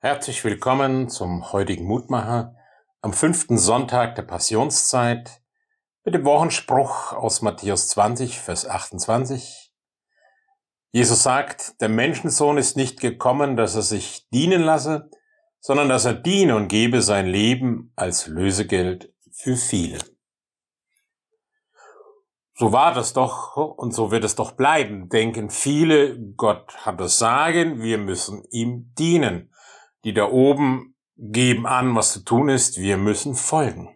Herzlich willkommen zum heutigen Mutmacher am fünften Sonntag der Passionszeit mit dem Wochenspruch aus Matthäus 20, Vers 28. Jesus sagt, der Menschensohn ist nicht gekommen, dass er sich dienen lasse, sondern dass er diene und gebe sein Leben als Lösegeld für viele. So war das doch und so wird es doch bleiben, denken viele, Gott hat das Sagen, wir müssen ihm dienen die da oben geben an, was zu tun ist, wir müssen folgen.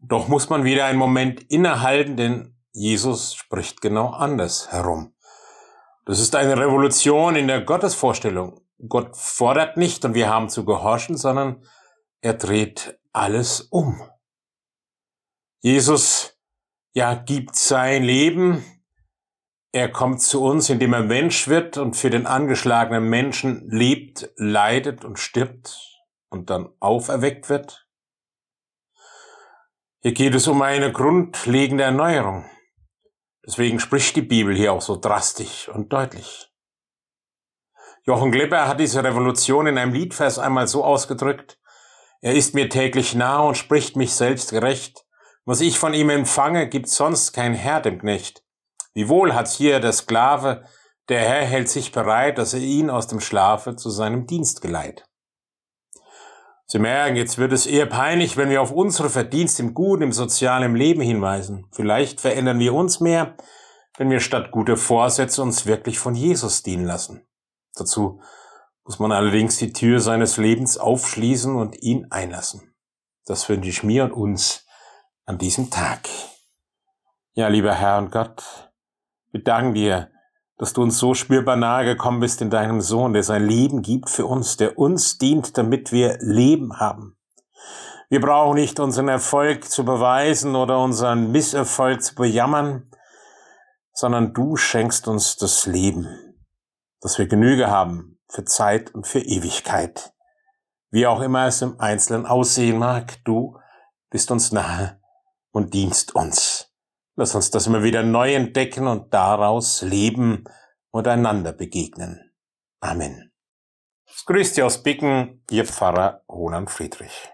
Doch muss man wieder einen Moment innehalten, denn Jesus spricht genau anders herum. Das ist eine Revolution in der Gottesvorstellung. Gott fordert nicht und wir haben zu gehorchen, sondern er dreht alles um. Jesus, ja, gibt sein Leben er kommt zu uns, indem er Mensch wird und für den angeschlagenen Menschen lebt, leidet und stirbt und dann auferweckt wird. Hier geht es um eine grundlegende Erneuerung. Deswegen spricht die Bibel hier auch so drastisch und deutlich. Jochen Glepper hat diese Revolution in einem Liedvers einmal so ausgedrückt, er ist mir täglich nah und spricht mich selbst gerecht. Was ich von ihm empfange, gibt sonst kein Herr dem Knecht. Wiewohl hat hier der Sklave, der Herr hält sich bereit, dass er ihn aus dem Schlafe zu seinem Dienst geleitet. Sie merken, jetzt wird es eher peinlich, wenn wir auf unsere Verdienste im guten, im sozialen Leben hinweisen. Vielleicht verändern wir uns mehr, wenn wir statt guter Vorsätze uns wirklich von Jesus dienen lassen. Dazu muss man allerdings die Tür seines Lebens aufschließen und ihn einlassen. Das wünsche ich mir und uns an diesem Tag. Ja, lieber Herr und Gott, wir danken dir, dass du uns so spürbar nahe gekommen bist in deinem Sohn, der sein Leben gibt für uns, der uns dient, damit wir Leben haben. Wir brauchen nicht unseren Erfolg zu beweisen oder unseren Misserfolg zu bejammern, sondern du schenkst uns das Leben, dass wir Genüge haben für Zeit und für Ewigkeit. Wie auch immer es im Einzelnen aussehen mag, du bist uns nahe und dienst uns. Lass uns das immer wieder neu entdecken und daraus leben und einander begegnen. Amen. Grüß dich aus Bicken, Ihr Pfarrer Roland Friedrich.